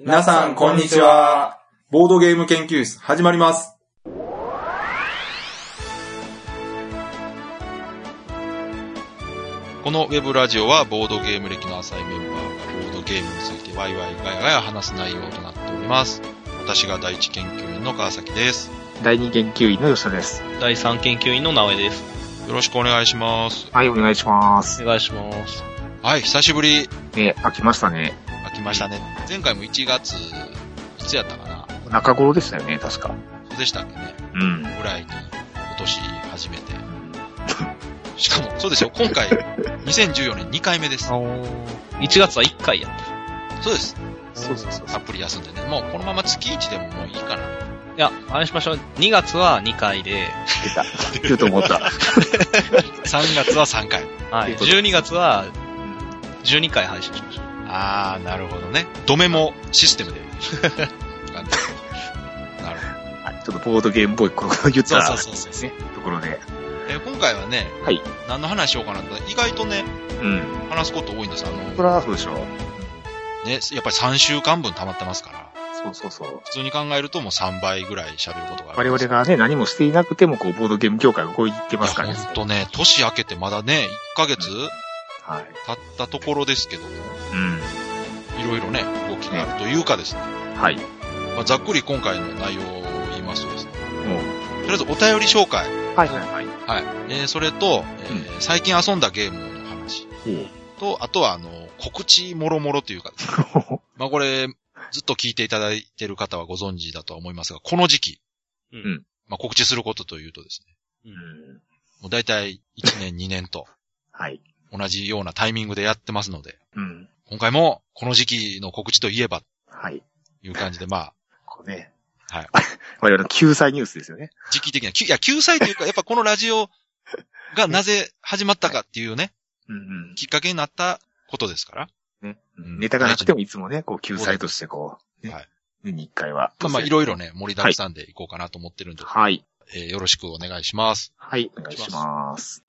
皆さん、こんにちは。ボードゲーム研究室、始まります。このウェブラジオはボードゲーム歴の浅いメンバーがボードゲームについてワイワイガヤガヤ話す内容となっております。私が第一研究員の川崎です。第二研究員の吉田です。第3研究員の直江です。よろしくお願いします。はい、お願いします。お願いします。はい、久しぶり。ね、飽きましたね。ましたね。前回も1月、いつやったかな？中頃でしたよね、確か。そうでしたっけねうん。ぐらいに今年始めて。しかも、そうですよ、今回、2014年2回目です。1月は1回やった。そうです。そうそうそうたっぷり休んでね。もうこのまま月1でももういいかな。いや、あれしましょう。2月は2回で、出た。言うと思った。3月は3回。はい。ということ12月は、12回配信しましょう。あー、なるほどね。ドメモシステムで。なるはいちょっとボードゲームっぽいことを言ったそうそうそうそうね、ところで。ほど。えー今回はね、はい。何の話しようかなと、意外とね、うん。話すこと多いんです。あその、れはそうでしょう。ね、やっぱり3週間分溜まってますから、そうそうそう。普通に考えるともう3倍ぐらい喋ることがあ我るんです。々がね、何もしていなくても、こう、ボードゲーム業界が動いてますからね。ほんとね、年明けてまだね、1ヶ月はい。経ったところですけども、うん。いろいろね、動きがあるというかですね、はい。まあ、ざっくり今回の内容を言いますとですね、もう。とりあえずお便り紹介。はいはいはい。はい。えー、それと、えー最近遊んだゲームの話。と、あとは、あの、告知もろもろというかですね、まあこれ、ずっと聞いていただいている方はご存知だとは思いますが、この時期、うんまあ告知することというとですね、うん。もう大体1年2年とはい。同じようなタイミングでやってますので、うん。今回もこの時期の告知といえば、はい。という感じで、まあ、こうね。はい。我々の救済ニュースですよね。時期的な、きいや、救済というか、やっぱこのラジオが なぜ始まったかっていうね、うんうん。きっかけになったことですから。ねうんネタがなくてもいつもね、こう、救済としてこう、ねはい年に一回は。まあまあ、いろいろね、盛りだくさんでいこうかなと思ってるんで、はい。えーよろしくお願いします。はい、お願いします。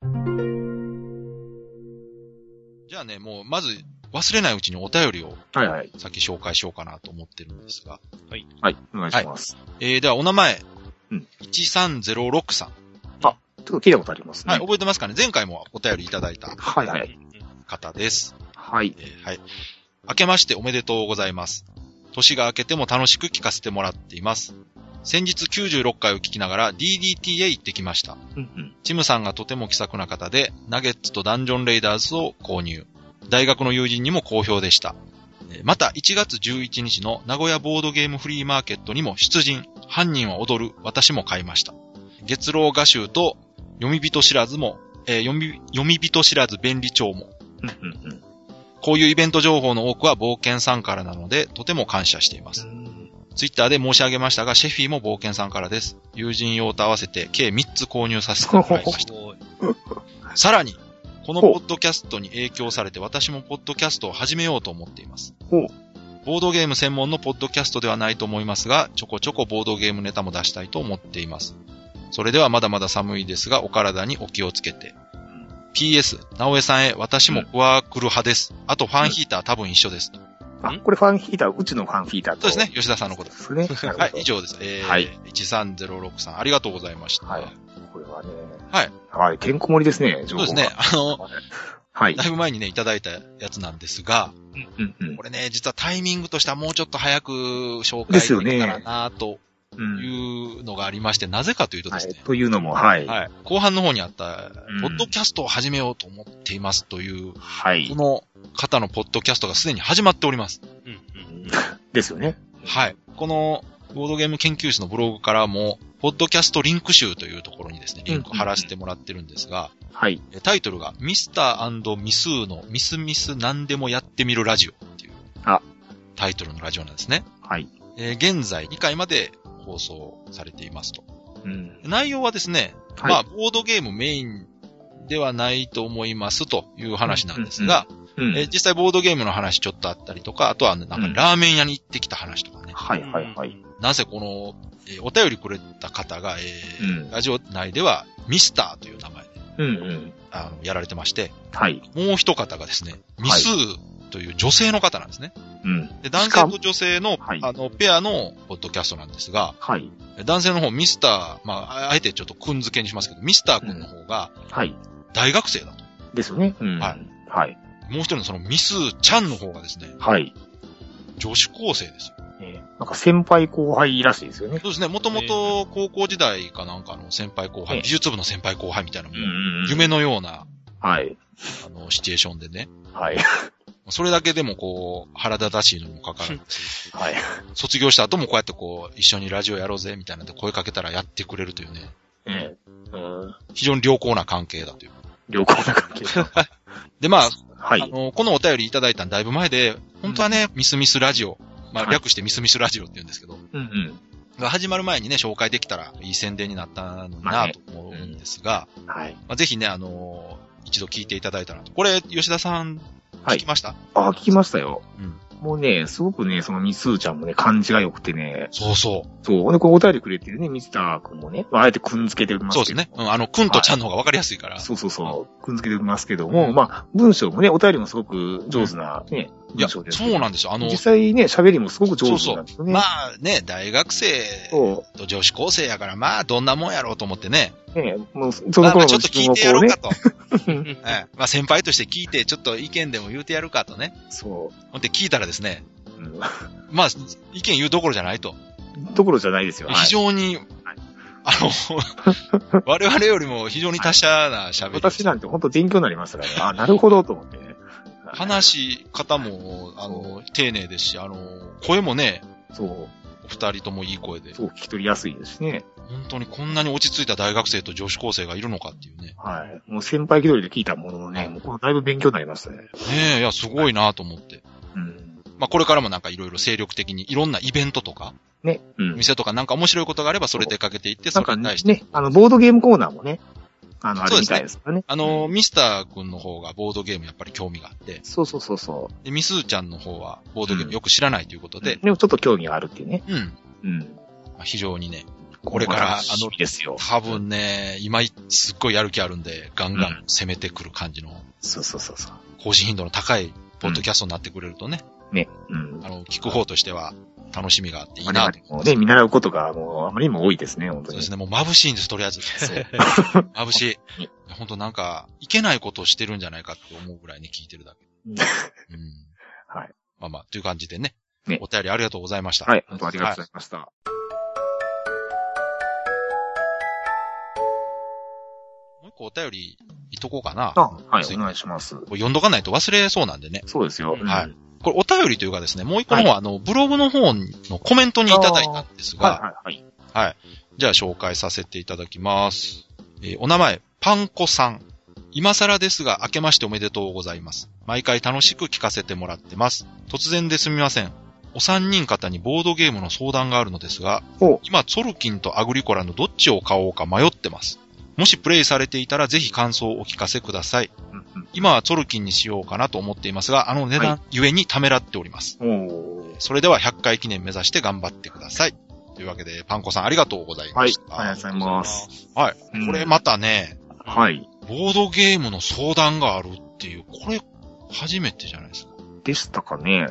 じゃあね、もう、まず、忘れないうちにお便りをはいはい。先紹介しようかなと思ってるんですが。はい、お願いします。えー、では、お名前。うん1306さん。ちょっと聞いたことありますね。はい、覚えてますかね？前回もお便りいただいたはい、はい。方です。はい。えーはい。明けましておめでとうございます。年が明けても楽しく聞かせてもらっています。先日96回を聞きながら DDT へ行ってきました。うんうん。チムさんがとても気さくな方で、ナゲッツとダンジョンレイダーズを購入。大学の友人にも好評でした。えーまた1月11日の名古屋ボードゲームフリーマーケットにも出陣。犯人は踊る。私も買いました。月老画集と読み人知らずも、えー読み、読み人知らず便利帳も。こういうイベント情報の多くは冒険さんからなので、とても感謝しています。うん。ツイッターで申し上げましたが、シェフィーも冒険さんからです。友人用と合わせて計3つ購入させてもらいました。さらに、このポッドキャストに影響されて私もポッドキャストを始めようと思っています。ほう。ボードゲーム専門のポッドキャストではないと思いますが、ちょこちょこボードゲームネタも出したいと思っています。それではまだまだ寒いですが、お体にお気をつけて。PS、直江さんへ、私もクワークル派です。あとファンヒーター多分一緒です。あ、これファンヒーター、うちのファンヒーターと。そうですね、吉田さんのことで。すね。はい、以上です。えー、はい1306さん、ありがとうございました。はいはね。はい。はい、てんこ盛りですね、情報がそうですね、あの、はい。だいぶ前にね、いただいたやつなんですが、うんうんこれね、実はタイミングとしてはもうちょっと早く紹介できたらなとうん。いうのがありまして、なぜかというとはい。ですね、というのも、はい。はい。後半の方にあったうん、ポッドキャストを始めようと思っていますという、はいこ。の方のポッドキャストがすでに始まっております。うんうん。ですよね。はい。この、ボードゲーム研究室のブログからも、ポッドキャストリンク集というところにですね、リンクを貼らせてもらってるんですが、はい。えタイトルが、ミスターミスーのミスミス何でもやってみるラジオっていう、あタイトルのラジオなんですね。はい。えー現在2回まで放送されていますと。うん。内容はですね、はいまあ、ボードゲームメインではないと思いますという話なんですが、うんえー実際ボードゲームの話ちょっとあったりとか、あとはなんかうんラーメン屋に行ってきた話とかね。はいはいはい。なぜこの、えーお便りくれた方が、えーうんラジオ内ではミスターという名前でうんうん。あのやられてまして、はい。もう一方がですね、ミスーという女性の方なんですね。うん。で、男性と女性の、はいあの、ペアのポッドキャストなんですが、はい。男性の方、ミスター、まあ、あえてちょっとくん付けにしますけど、ミスター君の方がはい。大学生だと。ですよね。うん。はい。はい。もう一人のそのミスちゃんの方がですね、はい。女子高生ですよ。えーなんか先輩後輩らしいですよね。そうですね、もともと高校時代かなんかの先輩後輩、ええ美術部の先輩後輩みたいな、夢のような、はい。あの、シチュエーションでね、はい。それだけでもこう、腹立たしいのにもかかわらず、はい。卒業した後もこうやってこう、一緒にラジオやろうぜ、みたいなんで声かけたらやってくれるというね、ええうん。非常に良好な関係だという。良好な関係。で、まあ、はい。あの、このお便りいただいたのだいぶ前で、本当はね、ミスミスラジオ、まあ、はい略してミスミスラジオって言うんですけど、うんうん。が始まる前にね、紹介できたらいい宣伝になったのになと思うんですが、はい。まあ、ぜひね、あのー一度聞いていただいたらと。これ、吉田さん、はい聞きました、あ、聞きましたよ。うん。もうね、すごくね、そのミスーちゃんもね、感じが良くてね、そうそう。そう。で、こうお便りくれてるね、ミスター君もね、まあ、あえてくんづけてますけど。そうですね。うん、あの、くんとちゃんの方がわかりやすいから。そうそうそう。くんづけてますけども、まあ、文章もね、お便りもすごく上手なね、いや、文章です。そうなんですよ。あの、実際ね、喋りもすごく上手なんですよね。まあね、大学生そと女子高生やから、まあ、どんなもんやろうと思ってね。う。ね、もう、その頃のあちょっと聞いてやろうかと。ね。ええまあ、先輩として聞いて、ちょっと意見でも言うてやるかとね。そほんで聞いたらですね、う。うんまあ、意見言うどころじゃないと。ところじゃないですよ。はい非常に、あの、我々よりも非常に達者な喋り。私なんて本当勉強になりましたからね。あ、なるほどと思ってね。話し方も、あの、丁寧ですし、あの、声もね、そう。お二人ともいい声で、そう、聞き取りやすいですしね。本当にこんなに落ち着いた大学生と女子高生がいるのかっていうね。はい。もう先輩気取りで聞いたもののね、もうだいぶ勉強になりましたね。ねえ、いや、すごいなと思って。うん。まあ、これからもなんかいろいろ精力的に、いろんなイベントとか、ね。うん。店とかなんか面白いことがあればそれ出かけていって、それに対して。ね、あの、ボードゲームコーナーもね、あの、あるみたいですからね。あの、ミスター君の方がボードゲームやっぱり興味があって、そうそうそうそで、ミスーちゃんの方はボードゲームよく知らないということう。で、でもちょっと興味があるっていうね。うん。うん。まあ非常にね、これから、あのの、ですよ。多分ね、今すっごいやる気あるんで、ガンガン攻めてくる感じの、そうそうそうそう。更新頻度の高いポッドキャストになってくれるとね、ね。うん。あの、聞く方としては楽しみがあっていい我なと。々もね、見習うことがもうあまりにも多いですね、本当に。そうですね、もう眩しいんです、とりあえず。そう。眩しい。ね本当なんか、いけないことをしてるんじゃないかって思うぐらいに聞いてるだけ。うんうん。はい。まあまあ、という感じでね。ねお便りありがとうございました。はい、本当ありがとうございました。もう一個お便りいっとこうかな。あ、はい、つお願いします。読んどかないと忘れそうなんでね。そうですよ。うんはいこれお便りというかですね、もう一個の方は、あの、ブログの方のコメントにいただいたんですが、はい、はい、じゃあ紹介させていただきます。えーお名前、パンコさん。今更ですが、明けましておめでとうございます。毎回楽しく聞かせてもらってます。突然ですみません。お三人方にボードゲームの相談があるのですがお、今、ツォルキンとアグリコラのどっちを買おうか迷ってます。もしプレイされていたらぜひ感想をお聞かせください。うん今はツォルキンにしようかなと思っていますが、あの値は段ゆえにためらっております。うん。おーそれでは100回記念目指して頑張ってください。というわけで、パンコさんありがとうございまはいし、た。ありがとうございます。はい。うんこれまたね、はい。ボードゲームの相談があるっていう、これ、初めてじゃないですか。でしたかね。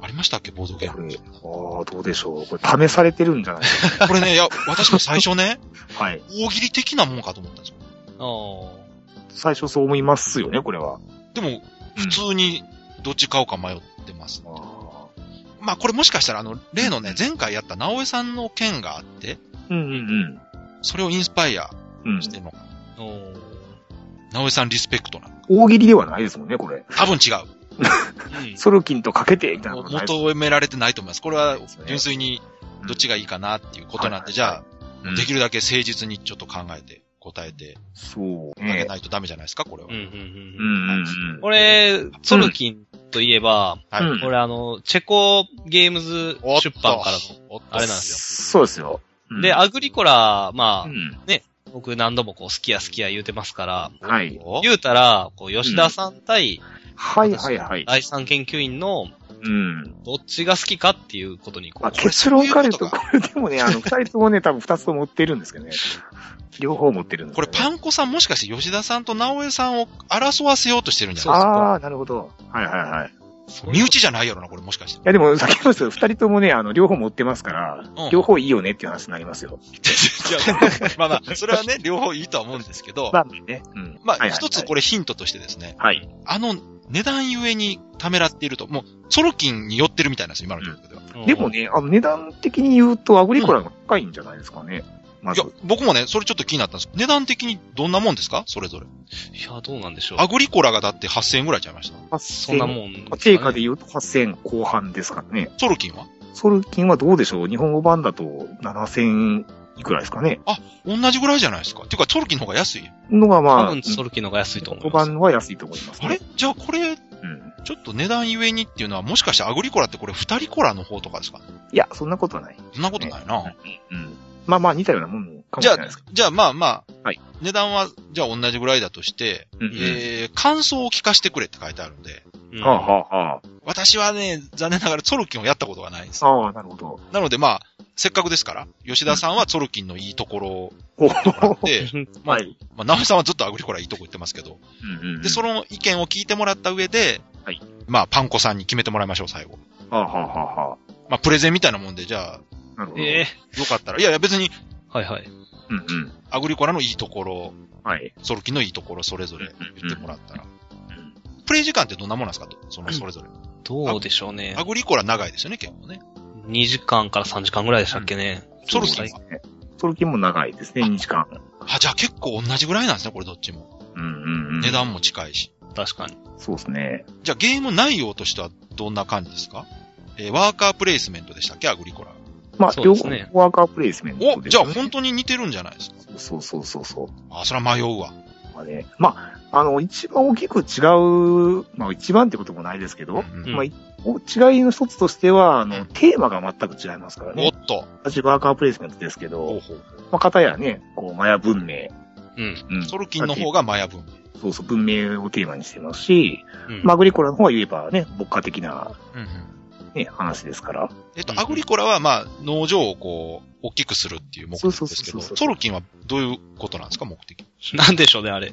ありましたっけ、ボードゲーム？これ、ああ、どうでしょう。これ試されてるんじゃないですか。これね、いや、私も最初ね、はい。大喜利的なもんかと思ったんですよ。お最初そう思いますよね、これは。でも、普通にどっち買おうか迷ってます。あーまあ、これもしかしたら、あの、例のね、前回やった直江さんの件があって、うんうんそれをインスパイアうん。うんしてるのか。ーお直江さんリスペクトな。大喜利ではないですもんね、これ。多分違う。ソルキンとかけて、みたいなことないです求められてないと思います。これは純粋にどっちがいいかなっていうことなんで、じゃあ、うんできるだけ誠実にちょっと考えて答えてそうあげね。ないとダメじゃないですか、これは。うんうんうん。これ、ツォルキンといえば、はい。うんこれあの、チェコゲームズ出版からの、あれなんですよ。そうですよ。うんで、アグリコラ、まあ、うん。僕何度もこう好きや好きや言うてますから、はい。お言うたら、こう、吉田さん対はいはいはい。第三研究員のうん。どっちが好きかっていうことにこまあ、う、結論から言うと、ここれでもね、あの、二人ともね、多分二つとも持ってるんですけどね。両方持ってるんですこれパンンコさんもしかして吉田さんと直江さんを争わせようとしてるんじゃないですか？ああ、なるほど。はいはいはい。身内じゃないやろな、これもしかして。いやでも、先ほど二人ともね、あの、両方持ってますから、うん両方いいよねっていう話になりますよ。いやまあまあ、それはね、両方いいとは思うんですけど、まあね。うん。まあ、はいはい一つこれヒントとしてですね、はい。あの値段ゆえにためらっていると、もう、ソロキンに寄ってるみたいなんですよ、今の状況では。うんでも。ね、あの、値段的に言うと、アグリコラが高いんじゃないですかね。まずいや。、僕もね、それちょっと気になったんです。値段的にどんなもんですか？それぞれ。いや、どうなんでしょう。アグリコラがだって8000円ぐらいちゃいました。そんなもんね。定価で言うと8000後半ですからね。ソロキンは？ソルキンはどうでしょう？日本語版だと7000いくらいですかね同じぐらいじゃないですか。っていうか、ソロキンの方が安い。のがまあ、多分、ソルキの方が安いと思日います。本版は安いと思います、ね。あれ？じゃあこれ、うん。ちょっと値段ゆえにっていうのは、もしかしてアグリコラってこれ二人コラの方とかですか？いや、そんなことはない。そんなことないな。うん。まあまあ似たようなもんかもしじゃあれないですけ、じゃあまあまあ、はい値段は、じゃあ同じぐらいだとして、ど。うんうんえー、感想を聞かせてくれって書いてあるんで、うんはあ、はあは私はね、残念ながらソルキンをやったことがないんですあ、。ああ、なるほど。なのでまあ、せっかくですから、吉田さんはソルキンのいいところをお言ってもらって、まあはい。まあ、直江さんはずっとアグリコラいいとこ言ってますけど、うんうん。で、その意見を聞いてもらった上で、はいまあ、パンコさんに決めてもらいましょう、最後。はあ、はあはあはまあ、プレゼンみたいなもんで、じゃあ、なるほど。ええあ、よかったら、いやいや別に、はいはい。うんうん。アグリコラのいいところ、はい。ソルキンのいいところ、それぞれ言ってもらったら。うんプレイ時間ってどんなものなんですか？とその、それぞれ。どうでしょうねア。グリコラ長いですよね、結構ね。2時間から3時間ぐらいでしたっけね。ソルキソルキンも長いですね、2時間。あ、じゃあ結構同じぐらいなんですね、これどっちも。うんうんうん。値段も近いし。確かに。そうですね。じゃあゲーム内容としてはどんな感じですか？えーワーカープレイスメントでしたっけ？アグリコラ。まあ、両方ワーカープレイスメントね。じゃあ本当に似てるんじゃないですか？そうそうそうそう。あ、それは迷うわ。まあね、まあ、あの、一番大きく違う、まあ一番ってこともないですけど、うんうんまあ、違いの一つとしては、あの、うんテーマが全く違いますからおね。っと。私ワーカープレイスメントですけど、ほうほうまあ、片やね、こう、マヤ文明、うん。うん。ソルキンの方がマヤ文。そうそう、文明をテーマにしてますし、うんまあ、アグリコラの方は言えばね、牧歌的なうんうんね、話ですから。えっとう、んアグリコラはまあ、農場をこう、大きくするっていう目的ですけど、そうそうそうそうソルキンはどういうことなんですか、目的。なんでしょうね、あれ。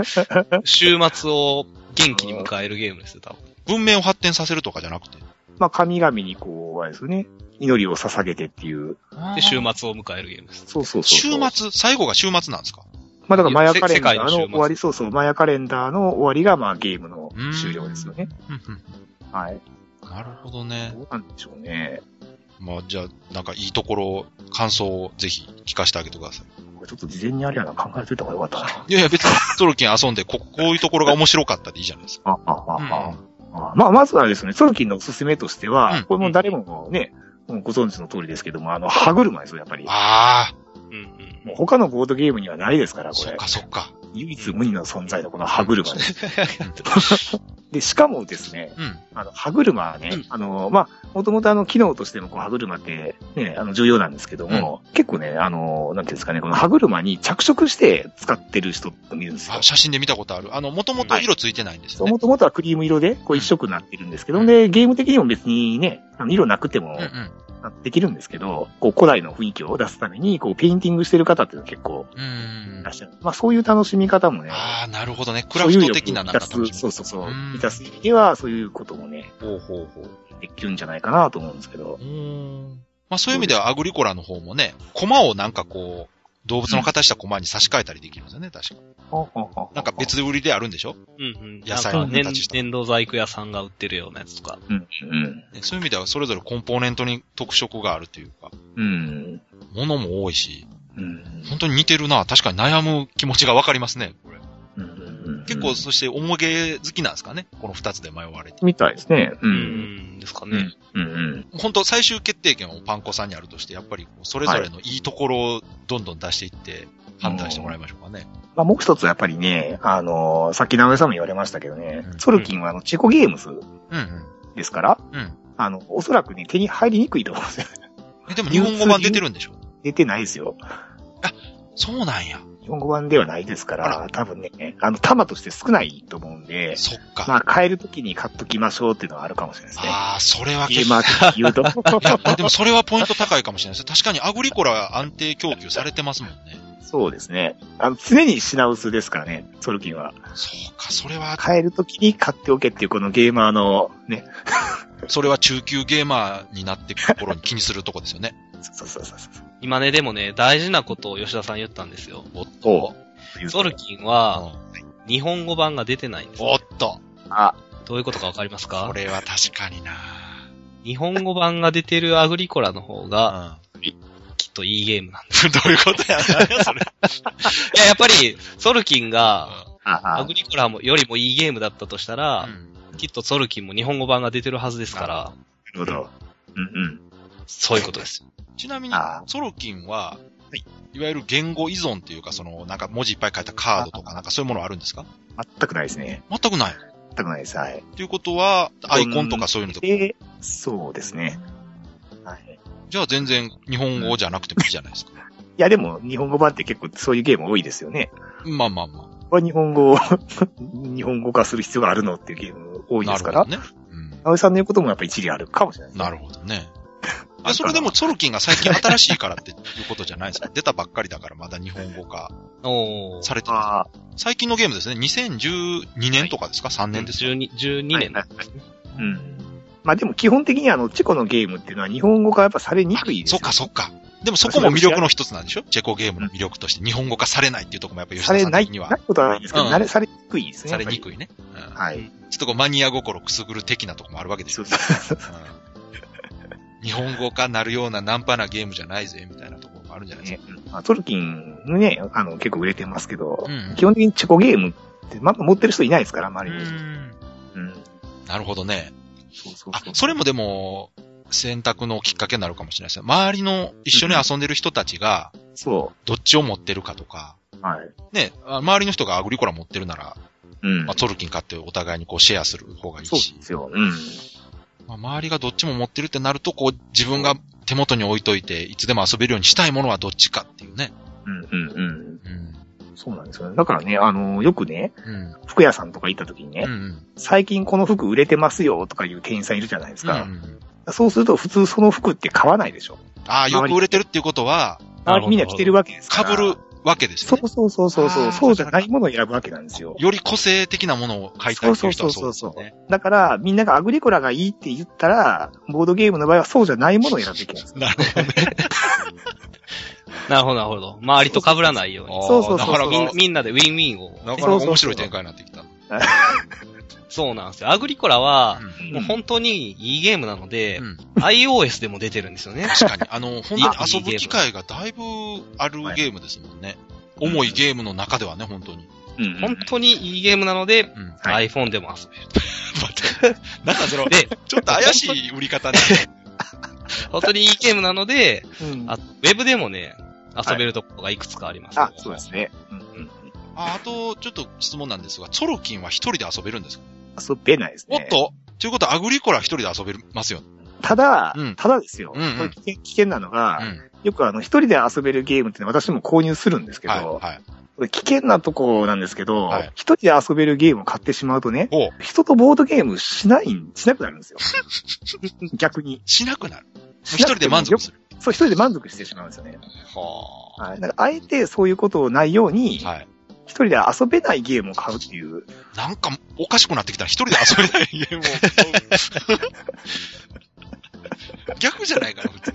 週末を元気に迎えるゲームですよ、多分。文明を発展させるとかじゃなくて？まあ、神々にこう、あれですよね、祈りを捧げてっていう。で、週末を迎えるゲームです。そうそうそう週そう。末？最後が週末なんですか？まあ、だからマヤカレンダーの終わり、そうそう、マヤカレンダーの終わりが、まあ、ゲームの終了ですよね。うんうんはい。なるほどね。どうなんでしょうね。まあ、じゃあ、なんかいいところ、感想をぜひ聞かせてあげてください。これちょっと事前にあれやな、考えといた方がよかったな。いやいや、別にソルキン遊んで、こ、こういうところが面白かったでいいじゃないですか。あ、あ、あ、うんあ。あまあ、まずはですね、ソルキンのおすすめとしては、うんこれも誰もね、もうご存知の通りですけども、あの、歯車ですよ、やっぱり。あうんうん。もう他のボードゲームにはないですから、あ、これそっか。そっか。唯一無二の存在のこの歯車です。で、しかもですね、うん。あの、歯車はね、うんあの、まあ、もともとあの、機能としてもこう歯車って、ね、あの、重要なんですけども、結構ね、あの、なんていうんですかね、この歯車に着色して使ってる人っているんですよあ、。写真で見たことある。あの、もともと色ついてないんですよね。もともとはクリーム色で、こう一色になってるんですけど、で、ゲーム的にも別にね、あの色なくてもうんうん。できるんですけど、こう古代の雰囲気を出すために、こうペインティングしてる方っていうのは結構いらっ。しゃる。まあそういう楽しみ方もね、ああ、なるほどね。クラフト的ななんかそうそうそう満たす意味では、そういうこともね、ほうほうほう。できるんじゃないかなと思うんですけどう。ーん。まあそういう意味ではアグリコラの方もね、コマをなんかこう、動物の形したコマに差し替えたりできるんですよね、確か。なんか別で売りであるんでしょ？うんうん。野菜の形した粘土細工屋さんが売ってるようなやつとか。うん、うん、ねそういう意味ではそれぞれコンポーネントに特色があるというか、うん。ものも多いし、うん。本当に似てるな。確かに悩む気持ちがわかりますね、これ。うん結構、そして、重げ好きなんですかね？この二つで迷われて。みたいですね。う。うんん。ですかね。うん、うん。本当最終決定権をパンコさんにあるとして、やっぱりこうそれぞれのいいところをどんどん出していって、判断してもらいましょうかね。まあ、もう一つはやっぱりね、あのーさっき直江さんも言われましたけどね、うんソルキンはあの、チェコゲームスうんうん。ですから、うん。あの、おそらくね、手に入りにくいと思うんですよ。え、でも日本語版出てるんでしょ？出てないですよ。そうなんや。日本語版ではないですかあら、多分ね、あの、玉として少ないと思うんで、そっか。まあ、買えるときに買っときましょうっていうのはあるかもしれないですね。ああ、それは結ゲーマー的に言うと。構、でもそれはポイント高いかもしれないです。確かにアグリコラ安定供給されてますもんね。そうですね。あの、常に品薄ですからね、ソルキンは。そうか、それは、買えるときに買っておけっていうこのゲーマーのね。それは中級ゲーマーになっていく頃に気にするとこですよね。そうそうそうそう。今ね、でもね、大事なことを吉田さん言ったんですよ。おっおと。ソルキンうは、ん日本語版が出てないんです。おっと。あ、どういうことかわかりますか？これは確かにな日本語版が出てるアグリコラの方が、うん。きっといいゲームなんです。どういうことやな、それ。いや、やっぱり、ソルキンが、あ、アグリコラもよりもいいゲームだったとしたら、うんきっとソルキンも日本語版が出てるはずですから、なるほど。うんうん。そういうことです。ちなみにあ、ソロキンは、いいわゆる言語依存っていうか、その、なんか文字いっぱい書いたカードとか、なんかそういうものあるんですか？全くないですね。全くない。全くないです。はい。ということは、アイコンとかそういうのとか、で、そうですね。はい。じゃあ全然日本語じゃなくてもいいじゃないですか。いや、でも、日本語版って結構そういうゲーム多いですよね。まあまあまこれは日本語を 日本語化する必要があるのっていうゲーム多あ。いですから。なるほどね。うん。青井さんの言うこともやっぱ一理あるかもしれないね。なるほどね。いやそれでもソロキンが最近新しいからっていうことじゃないですか。出たばっかりだからまだ日本語化。されてる。あ最近のゲームですね。2012年とかですか ?3 年ですか？12、12年はいうん。まあでも基本的にあの、チェコのゲームっていうのは日本語化やっぱされにくいですよそっかそっか。でもそこも魅力の一つなんでしょ？チェコゲームの魅力として日本語化されないっていうところもやっぱ吉田されない、さん的にはないことはないんですけど、うん慣れ、されにくいですね。されにい。くいね。うんはい。ちょっとこうマニア心くすぐる的なとこもあるわけでしょそうそうそう。うん日本語化なるようなナンパなゲームじゃないぜ、みたいなところもあるんじゃないですか。ねまあ、トルキンね、あの、結構売れてますけど、うん基本的にチェコゲームって、ま、持ってる人いないですから、周りに。うんうん。なるほどね。そうそうそう。、あそれもでも、選択のきっかけになるかもしれないですね。周りの一緒に遊んでる人たちが、そどっちを持ってるかとか、う。はい。ね、あ周りの人がアグリコラ持ってるなら、うん。まあ、トルキン買ってお互いにこうシェアする方がいいそうしで、すよ。うん。まあ、周りがどっちも持ってるってなると、こう、自分が手元に置いといて、いつでも遊べるようにしたいものはどっちかっていうね。うん、うん、うん。うん。そうなんですよね。だからね、あの、よくね、うん。服屋さんとか行った時にね、うんうん。最近この服売れてますよとかいう店員さんいるじゃないですか。うんうんそうすると普通その服って買わないでしょ。ああ、よく売れてるっていうことは、周りみんな着てるわけですから。被るわけですよね。そうそうそうそうそう。そうじゃないものを選ぶわけなんですよ。より個性的なものを買いたいっていう人はそうですよね。だから、みんながアグリコラがいいって言ったら、ボードゲームの場合はそうじゃないものを選ぶべきなんですよ。なるほどね。なるほど、なるほど。周りと被らないように。そうそうそうなかなかみんみんなでウィンウィンを。なかなか面白い展開になってきた。そうなんですよ。アグリコラは、うんもう本当にいいゲームなので、うん iOS でも出てるんですよね。確かに。あの、本当にいい遊ぶ機会がだいぶあるゲームですもんね。重いゲームの中ではね、本当に。うん本当にいいゲームなので、うん。はい iPhone でも遊べる。なんかその、で、ちょっと怪しい売り方ね。本当にいいゲームなので、うんあウェブでもね、遊べるところがいくつかあります、あ、そうですね。うんうん。ああと、ちょっと質問なんですが、ソロキンは一人で遊べるんですか？遊べないですね。おっと？ということは、アグリコラは一人で遊べますよ。ただ、うんただですよ。うんうんこれ危険危険なのが、うん。よくあの、一人で遊べるゲームって私も購入するんですけど、はい。はい。これ危険なとこなんですけどはい、一、人で遊べるゲームを買ってしまうとね、お人とボードゲームしない、しなくなるんですよ。逆に。しなくなる。一人で満足する。そう、一人で満足してしまうんですよね。ははい。だから、あえてそういうことをないように、あ。はい。一人で遊べないゲームを買うっていう。なんか、おかしくなってきたら一人で遊べないゲームを買う。逆じゃないかな、普通。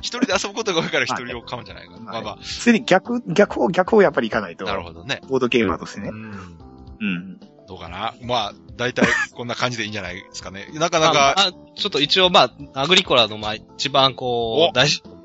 一人で遊ぶことが多いから一人を買うんじゃないかな。まあま常に逆、逆を、逆をやっぱりいかないと。あ、なるほどね。ボードゲーマーとしてね。うん。うん。どうかな。まあ、大体こんな感じでいいんじゃないですかね。なかなまあか、あちょっと一応、まあ、アグリコラの、まあ、一番こおう、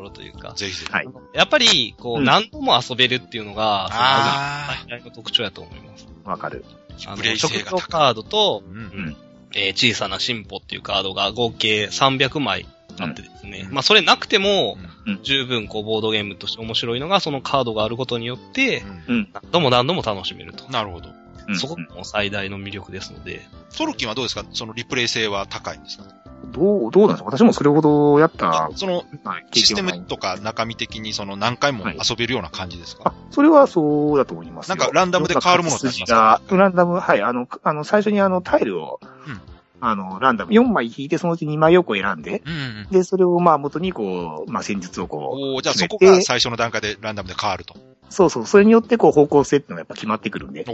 ろというか、ぜひぜひ。はいやっぱり、こう、うん何度も遊べるっていうのが、そのあアグリ最大の特徴やと思います。わかる。あレイ性食が高い。料カードと、うん。えー小さな進歩っていうカードが合計300枚あってですね。うんまあ、それなくても、うん十分、こう、ボードゲームとして面白いのが、そのカードがあることによって、うんうん。何度も何度も楽しめると。なるほど。うんそこがもう最大の魅力ですので。ソロキンはどうですか？そのリプレイ性は高いんですか？どう、どうなんですか？私もそれほどやった、そのはいシステムとか中身的にその何回も遊べるような感じですか、あ、それはそうだと思いますよ。なんかランダムで変わるものってあります筋がランダム、はい、あの、あの、最初にあの、タイルを、うんあの、ランダム、4枚引いて、そのうち2枚をこう選んで、うんうんで、それをまあ元にこう、まあ戦術をこおーじゃあそこが最初の段階でランダムで変わると。う、そうそう。それによって、こう、方向性っていうのがやっぱ決まってくるんで、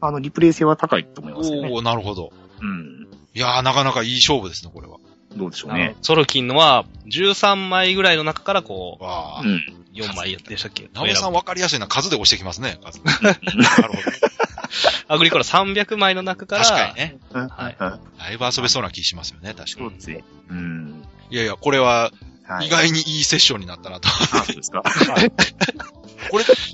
あの、リプレイ性は高いと思いますよね。おーなるほど。うん。いやー、なかなかいい勝負ですね、これは。どうでしょうね。ソルキンのは、13枚ぐらいの中からこわあう。ん。う、4枚でしたっけ？直江さん分かりやすいな。数で押してきますね。数 なるほど。アグリコラ300枚の中から、確かにね。はいうん。だいぶ遊べそうな気しますよね、確かに。そうですね。うん。いやいや、これははい。意外にいいセッションになったなと。あ、そうですか。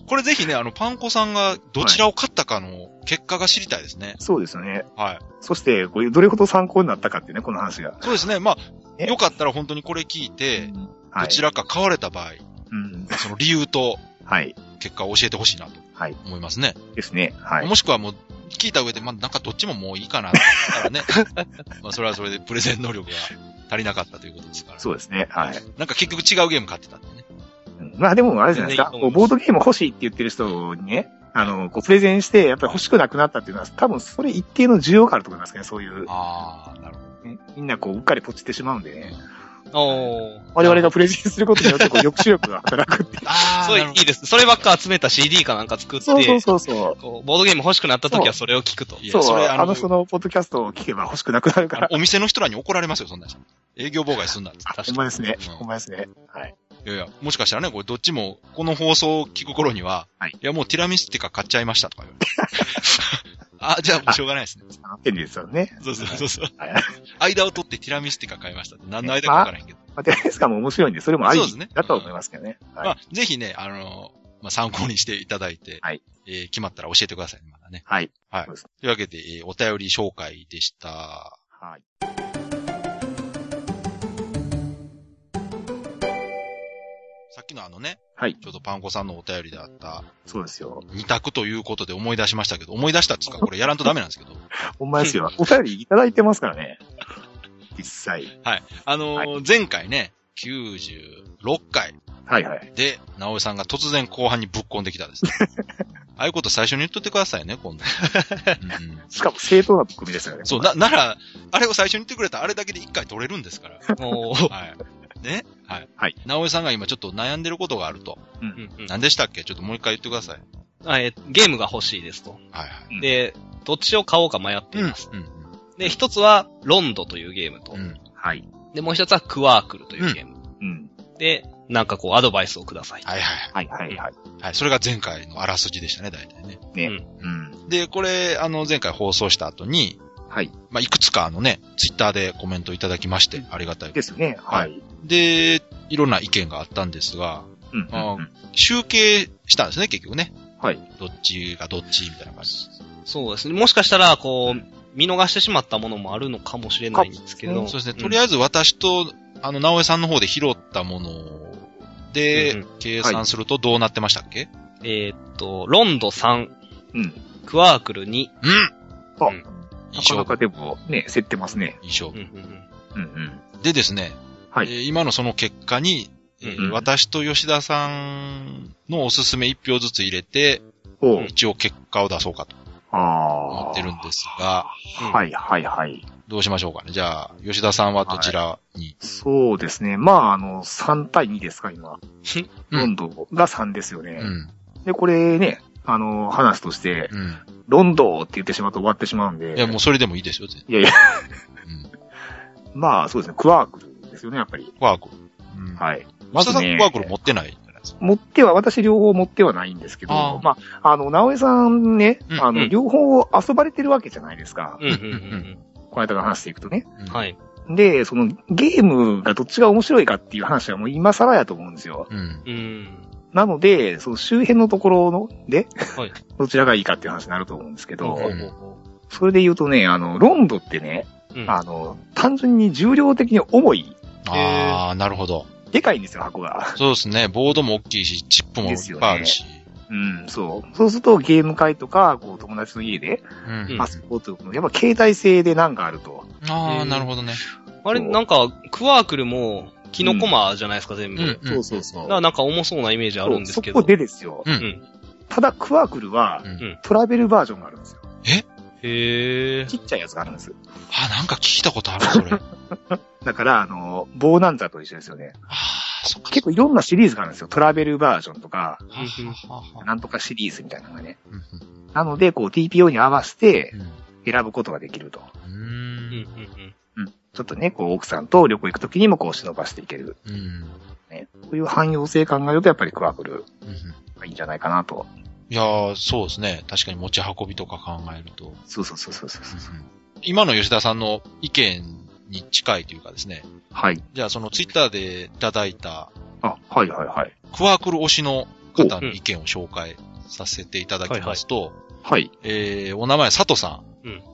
これぜひね、あの、パンコさんがどちらを勝ったかの結果が知りたいですね。そうですよね。はい。そして、これ、どれほど参考になったかっていうね、この話が。そうですね。まあ、え？よかったら本当にこれ聞いて、はい。どちらか買われた場合、うん。その理由とはい。結果を教えてほしいなとはい。思いますね。ですね。はい。もしくはもう、聞いた上で、まあ、なんかどっちももういいかなね。まあ、それはそれでプレゼン能力が足りなかったということですから。そうですね。はい。なんか結局違うゲーム買ってたんでね。うんまあでも、あれじゃないですか。ボードゲーム欲しいって言ってる人にね、あの、こう、プレゼンして、やっぱり欲しくなくなったっていうのは、多分それ一定の需要があると思いますね。そういう、ああ、なるほど。ねみんなこう、うっかりポチってしまうんでね。おー。我々がプレゼンすることによって、こう、抑止力が働くっていう。あそう、いいです。そればっか集めた CD かなんか作って、そうそうそうそう。こうボードゲーム欲しくなった時はそれを聞くと。いやそう、それあのあの人のポッドキャストを聞けば欲しくなくなるから。お店の人らに怒られますよ、そんなんじゃ営業妨害すんなって。ほんまですねうん。ほんまですね。はい。いやいや、もしかしたらね、これどっちも、この放送を聞く頃には、はいや、もうティラミスティカ買っちゃいましたとか言われて。あ、じゃあもうしょうがないですね。便利ですよね。そうそうそう。間を取ってティラミスティカ買いました。何の間かわからへんけど。まあ、テレビスカも面白いんで、それもありそうですねだとは思いますけどね。はい。まあ、ぜひね、あの、まあ、参考にしていただいて、はいえー決まったら教えてくださいね、まだね。はい。はい。というわけで、えーお便り紹介でした。はい。さっきのあのね、はい。ちょっとパンコさんのお便りであった、そうですよ。二択ということで思い出しましたけど、思い出したっていうか、これやらんとダメなんですけど。ほんまですよ。お便りいただいてますからね。実際。はい。あのー前回ね、96回はいはい。で、直江さんが突然後半にぶっ込んできたですね。ああいうこと最初に言っとってくださいね、今度。うんうんしかも正当な組みですよね。そう、な、なら、あれを最初に言ってくれたらあれだけで一回取れるんですから。おーはい。ねはい。はい。直江さんが今ちょっと悩んでることがあると。うんうん何でしたっけ？ちょっともう一回言ってください。あえーゲームが欲しいですと。はいはい。うんで、どっちを買おうか迷っています。うん。で、一つはロンドというゲームと。うん。はい。で、もう一つはクワークルというゲーム。うん。で、なんかこうアドバイスをください。はいはいはいはいはい。はい。それが前回のあらすじでしたね、大体ね。ね。うん。で、これ、あの、前回放送した後に、はい。まあ、いくつかあのね、ツイッターでコメントいただきまして、ありがたい。ですね。はい。で、いろんな意見があったんですが、うんうんあうん。集計したんですね、結局ね。はい。どっちがどっちみたいな感じ。そうですね。もしかしたら、こう、見逃してしまったものもあるのかもしれないんですけど。そうですね。んとりあえず私と、あの、直江さんの方で拾ったもので、うんうん計算するとどうなってましたっけ、えーっと、ロンド3、うん。クワークル2。うんあうん。なかなかでもね、競ってますね。いい勝負。うんうんうんうんうん。でですね、はいえー今のその結果に、えーうん私と吉田さんのおすすめ1票ずつ入れて、一応結果を出そうかとああ。思ってるんですが、はいはいはい。どうしましょうかね。じゃあ、吉田さんはどちらに、そうですね。まあ、あの、3対2ですか、今。うんロンドが3ですよね。うん。で、これね、あの、話として、うん。ロンドって言ってしまうと終わってしまうんで。いや、もうそれでもいいですよ、全いやいや、うん。まあ、そうですね。クワークルですよね、やっぱり。クワークル。うん。はい。まずさん、クワークル持ってないじゃないですか。持っては、私両方持ってはないんですけど、ああまあ、あの、直江さんね、うんあの、うん両方遊ばれてるわけじゃないですか。うんうんうんこの間の話していくとね。うんはい。で、その、ゲームがどっちが面白いかっていう話はもう今更やと思うんですよ。うん。うん。なので、その周辺のところの、で、はいどちらがいいかっていう話になると思うんですけど、ほうほうほそれで言うとね、あの、ロンドってね、ううんあの、単純に重量的に重い、ああ、なるほど。でかいんですよ、箱が。そうですね。ボードも大きいし、チップもいっぱいあるし。うん、そう。そうするとゲーム会とか、こう、友達の家でうん。うん遊ぼうというのやっぱ携帯性でなんかあると。ああ、なるほどね。あれ、なんか、クワークルも、キノコマじゃないですか、全部。うんだかうんそうそらなんか重そうなイメージあるんですけど。そうそこでですよ。ただ、クワークルはトラベルバージョンがあるんですよ。へえ。ちっちゃいやつがあるんです。あ、なんか聞いたことある、それ。あ だから、あの、ボーナンザと一緒ですよね。あ、そっか。結構いろんなシリーズがあるんですよ。トラベルバージョンとか、なんとかシリーズみたいなのがね。うんなので、こう TPO に合わせてうん選ぶことができると。うん。ちょっとね、こう奥さんと旅行行くときにもこう忍ばしていける。うん。ね。こういう汎用性考えるとやっぱりクワブルうんがいいんじゃないかなと。いやー、そうですね。確かに持ち運びとか考えると。そうそうそうそうそうそう。今の吉田さんの意見に近いというかですね。はい。じゃあそのツイッターでいただいたあ、はいはいはい。クワークル推しの方の意見を紹介させていただきますと、はい。えー、お名前佐藤さ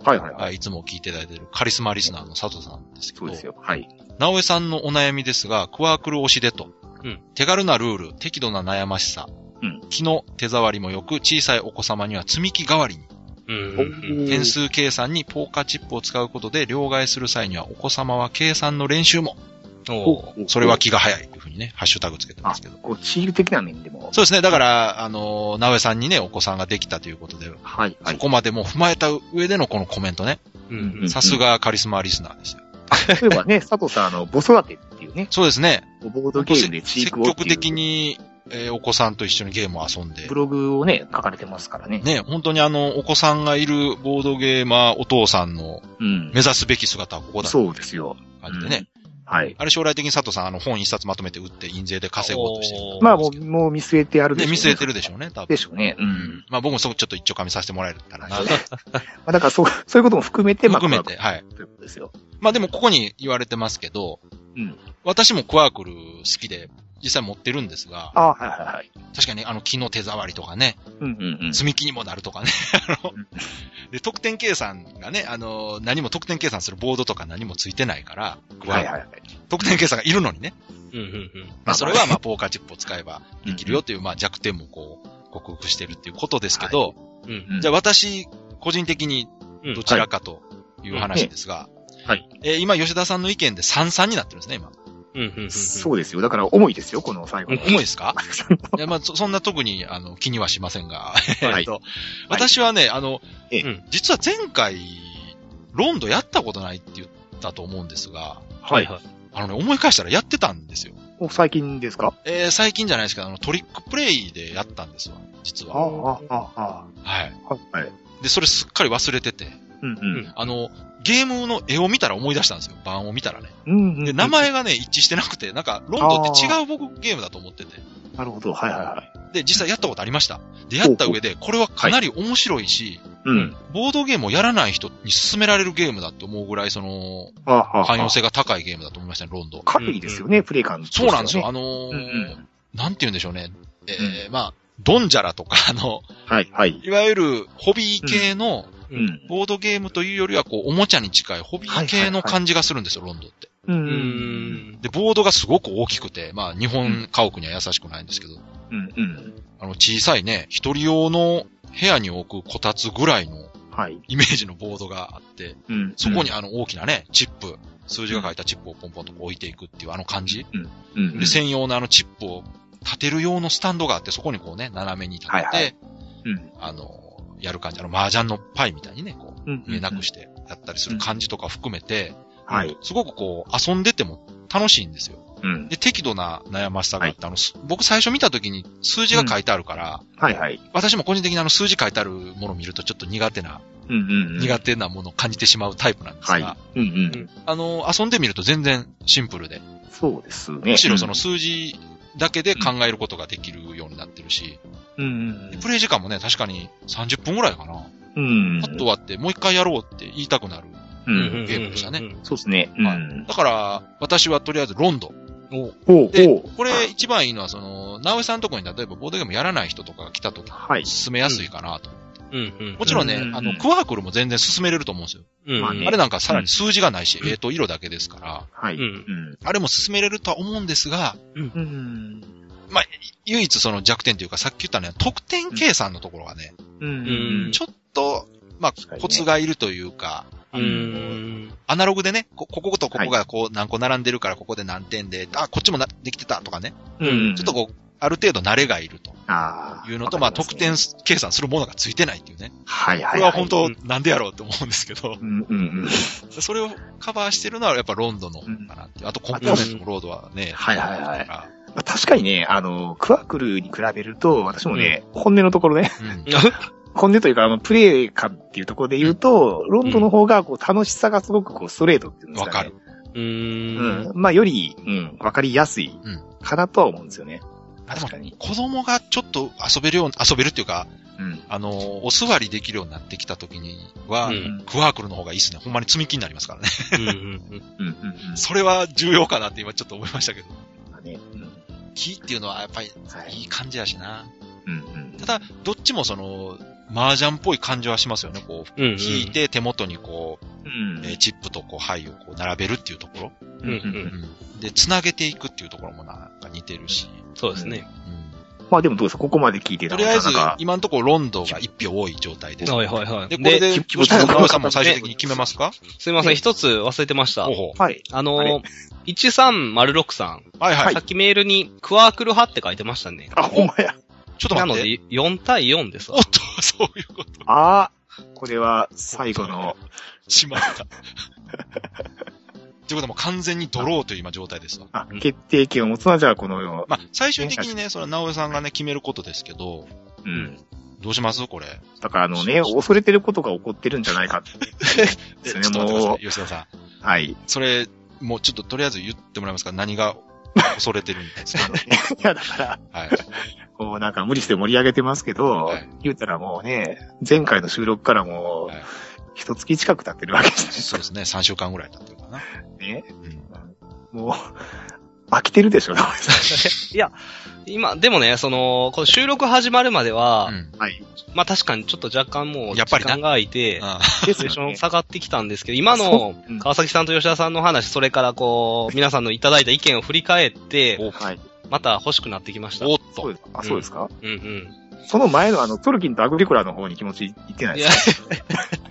はいはいん、はい。い、つも聞いていただいているカリスマリスナーの佐藤さんですけど、そうですよ。はい。直江さんのお悩みですが、クワークル推しでと、うん手軽なルール、適度な悩ましさ、うん気の手触りも良く、小さいお子様には積み木代わりに、うん。点数計算にポーカーチップを使うことで、両替する際にはお子様は計算の練習も、おーそれは気が早いというふうにね、ハッシュタグつけてますけど。こう、チール的な面でも。そうですね。だから、あの、直江さんにね、お子さんができたということで、はい。はい。そこまでも踏まえた上でのこのコメントね。うんうんさすがカリスマリスナーですよ。例えばね、佐藤さん、あの、子育てっていうね、そうですね。ボードゲームでチー積極的に、えーお子さんと一緒にゲームを遊んでブ。ログをね、書かれてますからね。ね、本当にあの、お子さんがいるボードゲーマーお父さんのうん目。指すべき姿はここだそうですよ。感じでね。はい。あれ将来的に佐藤さんあの本一冊まとめて売って印税で稼ごうとしてるまあもう。もう見据えてやるでね、しょう、ね。見据えてるでしょうね、多分。でしょうね。ううんん。まあ僕もそこちょっと一丁噛みさせてもらえたらな。まあだからそう、そういうことも含めて、まあ、含めて、はい。ということですよ。まあでもここに言われてますけど、うん。私もクワークル好きで実際持ってるんですが、あはいはいはい。確かにあの木の手触りとかね、うんうんうん。積み木にもなるとかね。あの で、得点計算がね、あの、何も得点計算するボードとか何もついてないから、はいはいはい。得点計算がいるのにね。うん。うん。まあそれはまあポーカーチップを使えばできるよっていう、まあ弱点もこう、克服してるっていうことですけど、うん。うんじゃあ私、個人的にうん。どちらかという話ですが、はい。えー今吉田さんの意見で33になってるんですね、今。そうですよ。だから重いですよ、この最後の。重いですか？いや、まあ、そそんな特に、あの、気にはしませんが、はいえっと、私はね、あの、えうん実は前回、ロンドやったことないって言ったと思うんですが、はいはい。あのね、思い返したらやってたんですよ。もう最近ですか？えー最近じゃないですけど、あの、トリックプレイでやったんですわ、実あは。あ、ああ、はい。あはい。で、それすっかり忘れてて、うんうん。あの、ゲームの絵を見たら思い出したんですよ、版を見たらね。うんうん。で、名前がね、一致してなくて、なんか、ロンドンって違う僕ゲームだと思ってて。なるほど。はいはいはい。で、実際やったことありました。で、やった上で、これはかなり面白いし、うん。ボードゲームをやらない人に勧められるゲームだって思うぐらい、その、汎用性が高いゲームだと思いましたね、ロンドン。軽いですよね、プレイ感ね。そうなんですよ。あのーうんうんなんて言うんでしょうね。えーまあ、ドンジャラとか、あの、はい、はい。いわゆる、ホビー系の、ボードゲームというよりは、こう、おもちゃに近い、ホビー系の感じがするんですよ、ロンドンって。で、ボードがすごく大きくて、まあ、日本家屋には優しくないんですけど、うん、うん。あの、小さいね、一人用の部屋に置くこたつぐらいのはい。イメージのボードがあって、うん。そこにあの大きなね、チップ、数字が書いたチップをポンポンとこう置いていくっていうあの感じ。うん、うん。で、専用のあのチップを立てる用のスタンドがあって、そこにこうね、斜めに立てて、はいはいうん。あの、やる感じ。あの、麻雀のパイみたいにね、こう、うん。見えなくしてやったりする感じとか含めて、はい。すごくこう、遊んでても楽しいんですよ。うん。で、適度な悩ましさがあって、あの、す僕最初見た時に数字が書いてあるから、はい、はい。私も個人的にあの数字書いてあるものを見るとちょっと苦手な、うん、うん。苦手なものを感じてしまうタイプなんですが、はい。うん、うん。あの、遊んでみると全然シンプルで、そうですね。むしろその数字だけで考えることができるようになってるし、うん、うん。プレイ時間もね、確かに30分ぐらいかな。うん。パッと終わって、もう一回やろうって言いたくなる。う。うんん。ゲームでしたねそうですね。うはいん。だから、私はとりあえずロンド。ほう、で。これ一番いいのは、その、直江さんのところに例えばボードゲームやらない人とかが来た時、はい。進めやすいかなと。うん。うん。もちろんね、うんあの、クワークルも全然進めれると思うんですよ。うん。まあねあれなんかさらに数字がないし、えっ、と、色だけですから、はい。うんうん。あれも進めれるとは思うんですが、うん。まあ、唯一その弱点というか、さっき言ったね、得点計算のところがね、うん。ちょっと、まあコツがいるというか、うん。アナログでね、こ、こことここがこう何個並んでるからここで何点で、あ、こっちもなできてたとかね、うん。ちょっとこう、ある程度慣れがいるとああ。いうのと、まあ、得点計算するものがついてないっていうね。はいはい。これは本当うんなんでやろうって思うんですけど、うんうんうん。それをカバーしてるのはやっぱロンドンの方かなっていう。あとコンポーネントもロードはね、はいはいはいまあ確かにね、あの、クワクルに比べると、私もね、本音のところね、うん。本音というか、あの、プレイ感っていうところで言うと、ロンドの方が、こう、楽しさがすごくこう、ストレートっていうんですかね。わかる。うーん。うん。まあ、より、うん、わかりやすいうん、かなとは思うんですよね。確かに。子供がちょっと遊べるよう、遊べるっていうか、うん。あの、お座りできるようになってきた時には、うんクワークルの方がいいですね。ほんまに積み木になりますからね。うんうんうんうん、うん、うん。それは重要かなって今ちょっと思いましたけど。木っていうのはやっぱりはい。いい感じやしな。うん、うん。ただ、どっちもその、麻雀っぽい感じはしますよね。こう、うんうん。引いて手元にこう、うん。えーチップとこう、牌をこう並べるっていうところ。うんうん。うん。で、繋げていくっていうところもなんか似てるし。そうですね。うん。まあでもどうですか？ここまで聞いてとりあえず今のところロンドが一票多い状態です。はいはいはい。で、これで、気吉野気持ちさんも最終的に決めますか？すいません、一つ忘れてました。はい。あのあれー、1306さん。はいはい。さっきメールにクワークル派って書いてましたね。あ、ほんまや。ちょっとなの待って。で、4対4ですわおっ。と、そういうこと。ああ、これは最後の、しまった。ということはもう完全にドローという今状態ですわ。あ、決定権を持つのはじゃあこの、まあ、最終的にね、それは直江さんがね、決めることですけど、うん。どうします？これ。だからあのね、恐れてることが起こってるんじゃないかって。ですねっと待ってくださもい。吉田さん。はい。それ、もうちょっととりあえず言ってもらえますか？何が恐れてるんですか？いや、だから、はい。こうなんか無理して盛り上げてますけど、はい言うたらもうね、前回の収録からもはいう、一月近く経ってるわけですそうですね。3週間ぐらい経ってるかな。ね。うん。もう、飽きてるでしょ、いや、今、でもね、その、この収録始まるまでは、うん。ん。はい。まあ確かにちょっと若干もう、やっぱりな時間が空いて、テンション。下がってきたんですけど、今の川崎さんと吉田さんの話、それからこう、皆さんのいただいた意見を振り返って、おはい。また欲しくなってきました。おっと。そうですあ、そうですか、うんうん。その前のあの、トルキンとアグリコラの方に気持ちいってないいやですか、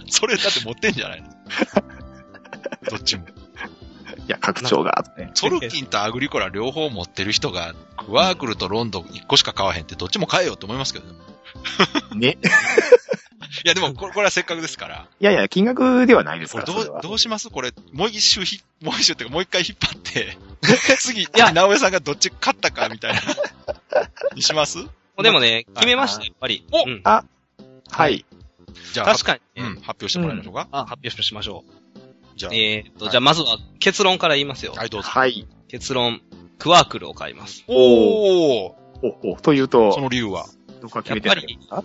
それだって持ってんじゃないの？どっちも。いや、拡張が、ね。ソルキンとアグリコラ両方持ってる人が、クワークルとロンドン1個しか買わへんってどっちも買えよって思いますけどね。ね。いやでもこれこれはせっかくですから。いやいや、金額ではないですこれかれは、。どうどうします？これ、もう一周ひ、もう一周っていうかもう一回引っ張って、次、や直江さんがどっち勝ったかみたいな、にします？でもね、決めました、やっぱり。おうんはい。じゃあ、確かにね、うん、発表してもらいましょうか。あ、発表しましょじゃう。えーっと、はいじゃあまずは結論から言いますよあ、。はい、どうぞ。はい。結論、クワークルを買います。おーお、お、というそと、の理由は？どこか決めてないですか？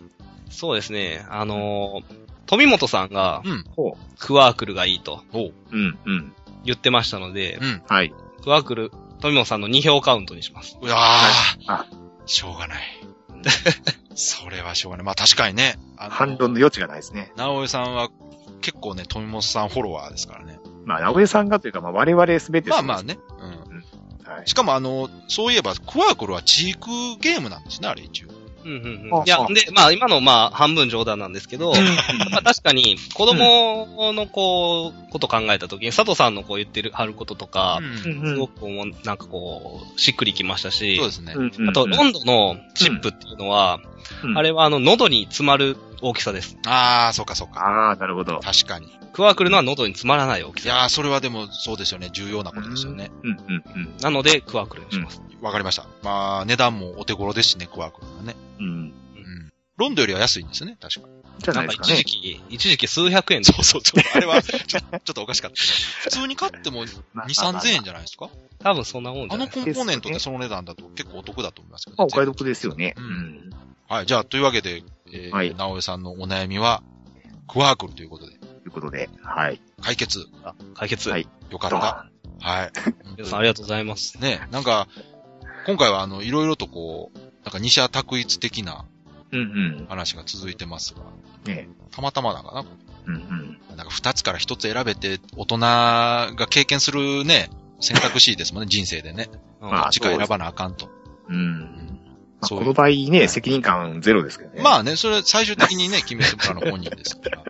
そうですね、あのー富本さんがうん。ほクワークルがいいとおう。う。うん、うん。言ってましたのでう、ん。はい。クワークル、富本さんの2票カウントにします。うわあー。しょうがない。それはしょうがない。まあ確かにね。反論の余地がないですね。直江さんは結構ね、富本さんフォロワーですからね。まあ、直江さんがというか、まあ、我々すべてまあまあね。うん。はい。しかもあの、そういえば、クワークルはチークゲームなんですね、あれ一応。うんうんうん。いやああ、で、まあ今のまあ半分冗談なんですけど、やっぱ確かに子供のこう、こと考えたときに、佐藤さんのこう言ってる、はることとかすごくこう、なんかこう、しっくりきましたしそう、ですね。あと、ロンドのチップっていうのは、うんあれはあの、喉に詰まる大きさです。ああ、そうかそうか。ああ、なるほど。確かに。クワークルのは喉に詰まらない大きさ。いやー、それはでもそうですよね。重要なことですよね。うん、うん、うん。なので、クワークルにします。わかりました。まあ、値段もお手頃ですしね、クワークルはね。うん。うん。ロンドよりは安いんですよね、確か。じゃなかなんいですかね。一時期、一時期数百円でそうそう、ちょっと、あれは、ちょちょっとおかしかった。普通に買っても2、まあ3000円じゃないですか？多分そんなもんじあのゃないコンポーネントってその値段だと結構お得だと思いますけど、まあ、お買い得ですよね。ううんん。はい、じゃあ、というわけで、えー、はい直江さんのお悩みは、クワークルということで、ということで、はい。解決。あ解決。はいよかった。はい。皆さんありがとうございます。ね、なんか、今回はあの、いろいろとこう、なんか二者択一的なうんうん。話が続いてますが、ねたまたまなんかなうんうん。なんか二つから一つ選べて、大人が経験するね、選択肢ですもんね、人生でね。うんまあどっちか選ばなあかんと。うん。まあ、そこの場合ね、責任感ゼロですけどね。まあね、それ最終的にね、決めてもらうのは本人ですから。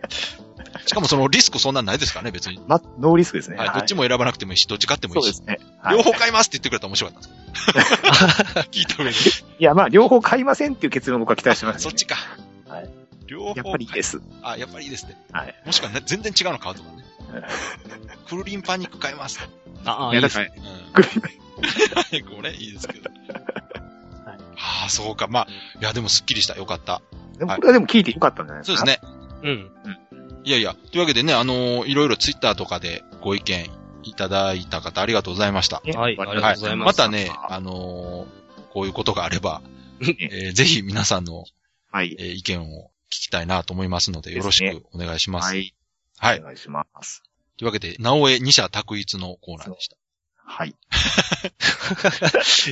しかもそのリスクそんなんないですからね、別に。ま、ノーリスクですね。はい、どっちも選ばなくてもいいし、どっち買ってもいいうし。そですね。はい両方買いますって言ってくれたら面白かったんですけど。聞いた上に。いや、まあ、両方買いませんっていう結論を僕は期待してます、ね。そっちか。はい。両方。やっぱりいいです。あ、やっぱりいいですね。はい。もしくはね、全然違うの買うとかね。クルリンパニック買います。ああ、いや、いいですだから、うん。グリーンこれいいですけど。ああ、そうか。まあ、いや、でもスッキリした。よかった。でもはいこれはでも聞いてよかったんじゃないですか？そうですね。うん。いやいや、というわけでね、あのーいろいろツイッターとかでご意見いただいた方ありがとうございました。ねはいありがとうございますまたね、あのーこういうことがあれば、えーぜひ皆さんの、はい。えー意見を聞きたいなと思いますので、よろしくお願いします。はい。はい。お願いします。というわけで、なおえ二者択一のコーナーでした。はい。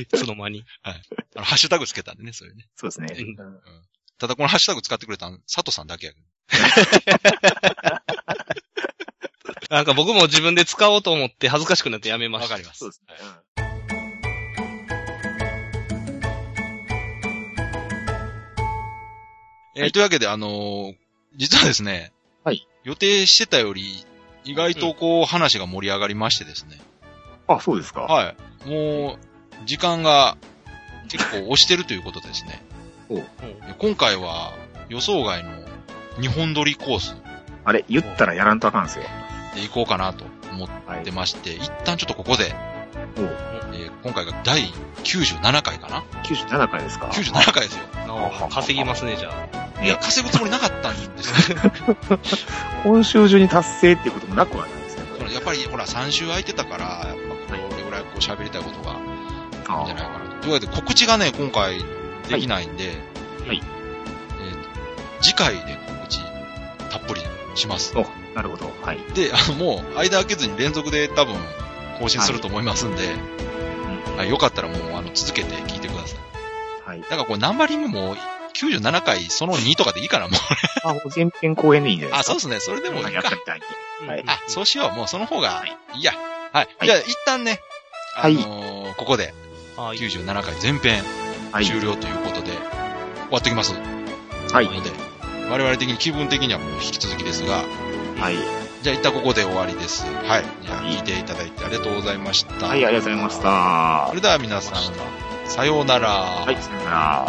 いつの間に。あの、ハッシュタグつけたんでね、それね。そうですね。うんただこのハッシュタグ使ってくれたの、佐藤さんだけやけど。なんか僕も自分で使おうと思って恥ずかしくなってやめました。わかります。そうですね。えーというわけで、あのー実はですね、はい。予定してたより、意外とこう、話が盛り上がりましてですね。あ、そうですか。はい。もう、時間が結構押してるということでですね。今回は予想外の日本撮りコースあれ、言ったらやらんとあかんですよ。で行こうかなと思っはいて。まして、一旦ちょっとここで、えー今回が第97回かな？97回ですか ?97 回ですよ。稼ぎますね、じゃあ。いや、稼ぐつもりなかったんですよ。今週中に達成っていうこともなくはないですね。そのやっぱり、ほら、3週空いてたから、やっぱこれぐらいこう喋りたいことがいいんじゃないかなと。というわけで、告知がね、今回できないんで、はいえー次回で告知たっぷりします。お、なるほど。はい。で、あの、もう、間開けずに連続で多分、更新すると思いますんで、はい、よかったらもう、あの、続けて聞いてください。はい。だからこれ、ナンバリングも、97回その2とかでいいかな、もう。あ、もう前編後編でいいんじゃないあ、ですか？そうですね。それでもいいか。はいあ、そうしよう。もうその方がいいや。はい。はいじゃあ、一旦ね、あはいのーここではい。97回前編はい。終了ということで、終わってきますはい。ので、我々的に気分的にはもう引き続きですが、はい。じゃあ一旦ここで終わりです。はい。じゃあはい聞いていただいてありがとうございました。はい、ありがとうございました。それでは皆さん、さようなら。はい、さよなら。